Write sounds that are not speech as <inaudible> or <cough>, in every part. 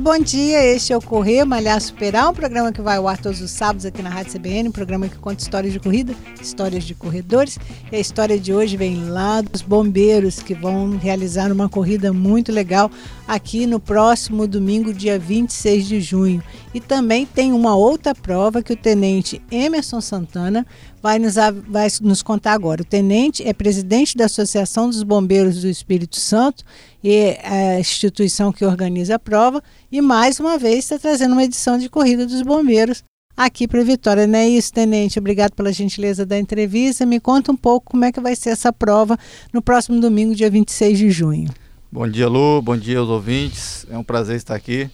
Bom dia. Este é o Correr Malhar Superar, um programa que vai ao ar todos os sábados aqui na Rádio CBN, um programa que conta histórias de corrida, histórias de corredores. E a história de hoje vem lá dos bombeiros que vão realizar uma corrida muito legal aqui no próximo domingo, dia 26 de junho. E também tem uma outra prova que o tenente Emerson Santana vai nos, vai nos contar agora. O tenente é presidente da Associação dos Bombeiros do Espírito Santo e é a instituição que organiza a prova. E mais uma vez está trazendo uma edição de Corrida dos Bombeiros aqui para Vitória. Não é isso, tenente? Obrigado pela gentileza da entrevista. Me conta um pouco como é que vai ser essa prova no próximo domingo, dia 26 de junho. Bom dia, Lu. Bom dia aos ouvintes. É um prazer estar aqui.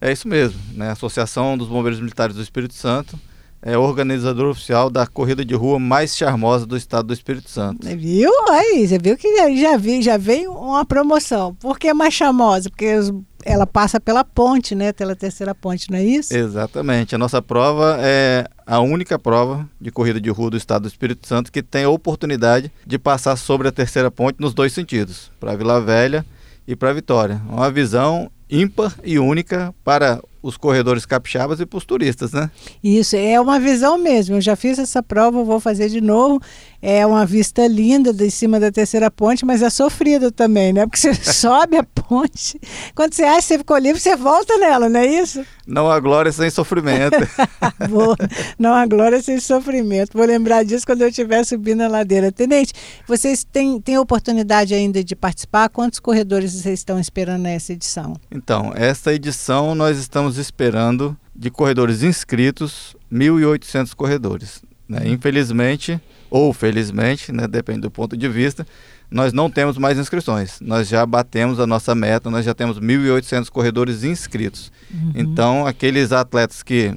É isso mesmo, né? Associação dos Bombeiros Militares do Espírito Santo é organizador oficial da corrida de rua mais charmosa do estado do Espírito Santo. Viu? Aí, você viu que já, vi, já veio uma promoção. Por que mais charmosa? Porque ela passa pela ponte, né? Pela terceira ponte, não é isso? Exatamente. A nossa prova é a única prova de corrida de rua do estado do Espírito Santo que tem a oportunidade de passar sobre a terceira ponte nos dois sentidos, para Vila Velha e para Vitória. Uma visão ímpar e única para os corredores capixabas e para os turistas, né? Isso, é uma visão mesmo. Eu já fiz essa prova, vou fazer de novo. É uma vista linda de cima da terceira ponte, mas é sofrido também, né? Porque você <laughs> sobe a ponte, quando você acha que você ficou livre, você volta nela, não é isso? Não há glória sem sofrimento. <laughs> Boa. Não há glória sem sofrimento. Vou lembrar disso quando eu estiver subindo a ladeira. Tenente, vocês têm, têm oportunidade ainda de participar? Quantos corredores vocês estão esperando nessa edição? Então, esta edição nós estamos esperando de corredores inscritos 1.800 corredores. Né? Infelizmente, ou felizmente, né, depende do ponto de vista, nós não temos mais inscrições. Nós já batemos a nossa meta, nós já temos 1.800 corredores inscritos. Uhum. Então, aqueles atletas que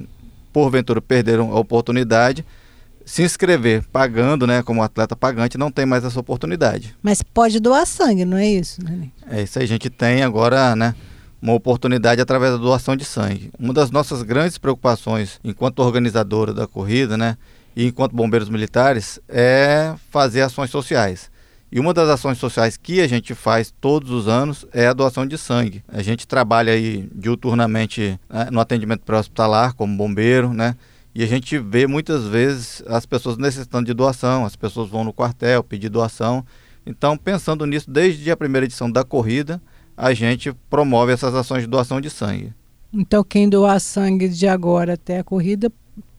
porventura perderam a oportunidade, se inscrever pagando, né, como atleta pagante, não tem mais essa oportunidade. Mas pode doar sangue, não é isso? Né? É isso aí, a gente tem agora, né, uma oportunidade através da doação de sangue. Uma das nossas grandes preocupações enquanto organizadora da corrida, né, e enquanto bombeiros militares é fazer ações sociais. E uma das ações sociais que a gente faz todos os anos é a doação de sangue. A gente trabalha aí diuturnamente né, no atendimento pré-hospitalar como bombeiro, né? E a gente vê muitas vezes as pessoas necessitando de doação, as pessoas vão no quartel pedir doação. Então, pensando nisso, desde a primeira edição da corrida, a gente promove essas ações de doação de sangue. Então, quem doar sangue de agora até a corrida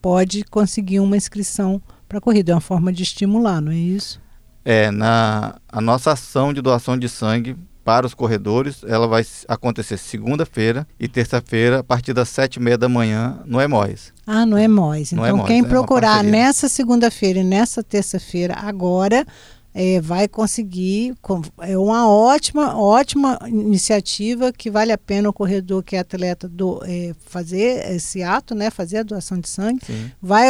pode conseguir uma inscrição para a corrida. É uma forma de estimular, não é isso? É, na a nossa ação de doação de sangue para os corredores, ela vai acontecer segunda-feira e terça-feira, a partir das sete e meia da manhã, no Emóis. Ah, no Emóis. Então, no quem é procurar nessa segunda-feira e nessa terça-feira, agora, é, vai conseguir. É uma ótima, ótima iniciativa que vale a pena o corredor que é atleta do, é, fazer esse ato, né, fazer a doação de sangue. Sim. Vai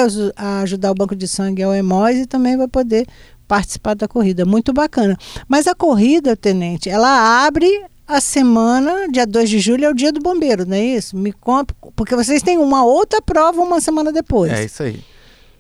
ajudar o banco de sangue ao EMOS e também vai poder participar da corrida. Muito bacana. Mas a corrida, tenente, ela abre a semana, dia 2 de julho, é o dia do bombeiro, não é isso? Me conta, porque vocês têm uma outra prova uma semana depois. É isso aí.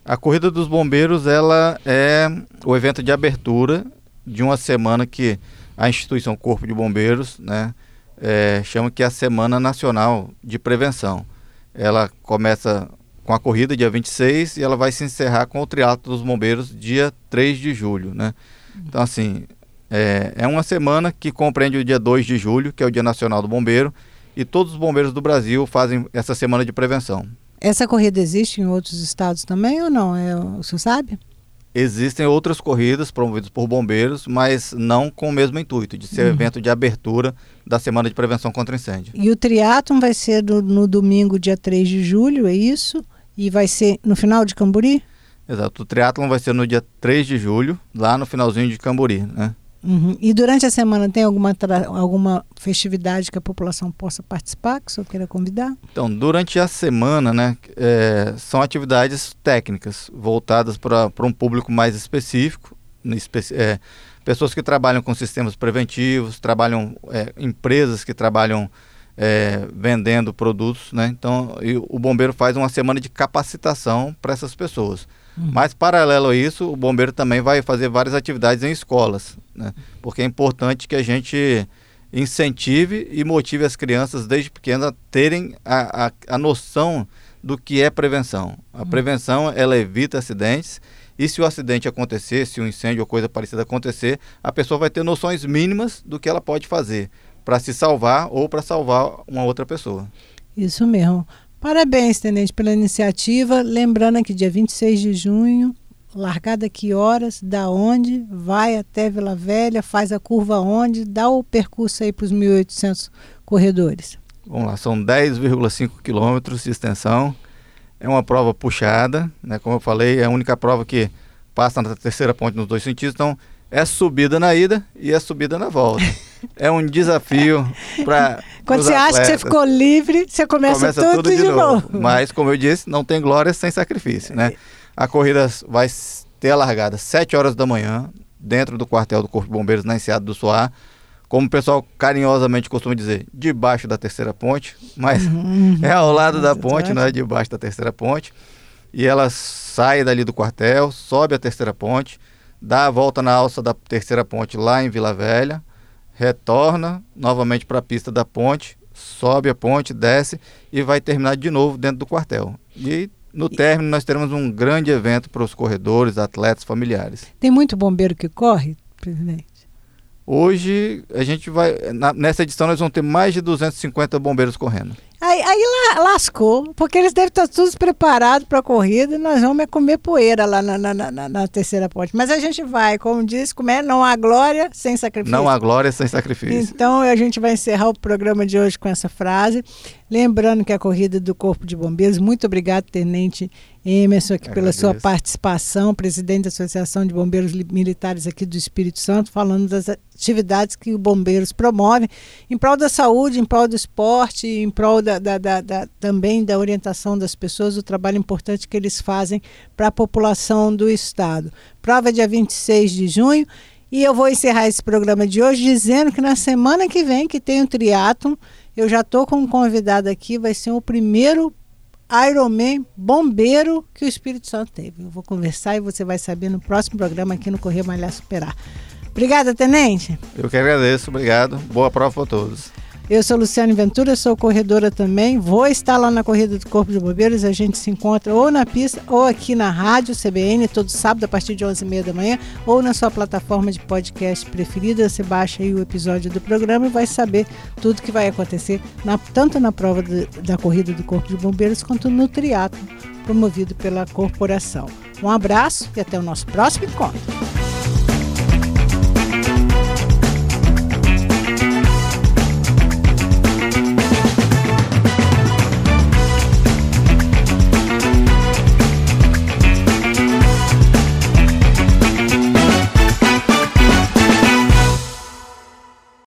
A Corrida dos Bombeiros ela é o evento de abertura de uma semana que a instituição Corpo de Bombeiros né, é, chama que é a Semana Nacional de Prevenção. Ela começa com a corrida dia 26 e ela vai se encerrar com o triatlo dos bombeiros dia 3 de julho. Né? Então, assim, é, é uma semana que compreende o dia 2 de julho, que é o Dia Nacional do Bombeiro, e todos os bombeiros do Brasil fazem essa semana de prevenção. Essa corrida existe em outros estados também ou não? É, o senhor sabe? Existem outras corridas promovidas por bombeiros, mas não com o mesmo intuito, de ser uhum. evento de abertura da Semana de Prevenção contra Incêndio. E o triatlon vai ser no, no domingo, dia 3 de julho, é isso? E vai ser no final de Camburi? Exato, o triatlon vai ser no dia 3 de julho, lá no finalzinho de Camburi, né? Uhum. E durante a semana tem alguma, alguma festividade que a população possa participar, que o senhor queira convidar? Então, durante a semana, né, é, são atividades técnicas voltadas para um público mais específico é, pessoas que trabalham com sistemas preventivos, trabalham é, empresas que trabalham é, vendendo produtos, né? Então, o bombeiro faz uma semana de capacitação para essas pessoas. Uhum. Mas, paralelo a isso, o bombeiro também vai fazer várias atividades em escolas, né? Porque é importante que a gente incentive e motive as crianças desde pequenas a terem a, a, a noção do que é prevenção. A uhum. prevenção, ela evita acidentes e se o acidente acontecer, se um incêndio ou coisa parecida acontecer, a pessoa vai ter noções mínimas do que ela pode fazer para se salvar ou para salvar uma outra pessoa. Isso mesmo. Parabéns, Tenente, pela iniciativa. Lembrando que dia 26 de junho, largada que horas, da onde, vai até Vila Velha, faz a curva onde, dá o percurso aí para os 1.800 corredores. Vamos lá, são 10,5 quilômetros de extensão. É uma prova puxada, né? Como eu falei, é a única prova que passa na terceira ponte nos dois sentidos. Então, é subida na ida e é subida na volta. <laughs> é um desafio para. <laughs> Quando você atletas. acha que você ficou livre, você começa, começa tudo, tudo, de, de novo. novo. Mas, como eu disse, não tem glória sem sacrifício, né? A corrida vai ter a largada às 7 horas da manhã, dentro do quartel do Corpo de Bombeiros na Enseada do Soar como o pessoal carinhosamente costuma dizer, debaixo da terceira ponte, mas uhum. <laughs> é ao lado da ponte, não é debaixo da terceira ponte. E ela sai dali do quartel, sobe a terceira ponte, dá a volta na alça da terceira ponte lá em Vila Velha, retorna novamente para a pista da ponte, sobe a ponte, desce e vai terminar de novo dentro do quartel. E no término nós teremos um grande evento para os corredores, atletas, familiares. Tem muito bombeiro que corre, presidente? Hoje a gente vai. Na, nessa edição nós vamos ter mais de 250 bombeiros correndo. Aí, aí lascou, porque eles devem estar todos preparados para a corrida e nós vamos é comer poeira lá na, na, na, na, terceira ponte. Mas a gente vai, como diz, comer não há glória sem sacrifício. Não há glória sem sacrifício. Então a gente vai encerrar o programa de hoje com essa frase. Lembrando que a corrida do Corpo de Bombeiros, muito obrigado, Tenente Emerson, aqui pela sua participação, presidente da Associação de Bombeiros Militares aqui do Espírito Santo, falando das atividades que os bombeiros promovem em prol da saúde, em prol do esporte, em prol da, da, da, da também da orientação das pessoas, o trabalho importante que eles fazem para a população do Estado. Prova dia 26 de junho. E eu vou encerrar esse programa de hoje dizendo que na semana que vem, que tem o triatlon, eu já estou com um convidado aqui, vai ser o primeiro Ironman bombeiro que o Espírito Santo teve. Eu vou conversar e você vai saber no próximo programa aqui no Correio Malhar Superar. Obrigada, Tenente. Eu que agradeço, obrigado. Boa prova para todos. Eu sou Luciane Ventura, sou corredora também. Vou estar lá na Corrida do Corpo de Bombeiros. A gente se encontra ou na pista ou aqui na rádio CBN, todo sábado a partir de 11h30 da manhã, ou na sua plataforma de podcast preferida. Você baixa aí o episódio do programa e vai saber tudo que vai acontecer, na, tanto na prova de, da Corrida do Corpo de Bombeiros quanto no triatlo promovido pela corporação. Um abraço e até o nosso próximo encontro.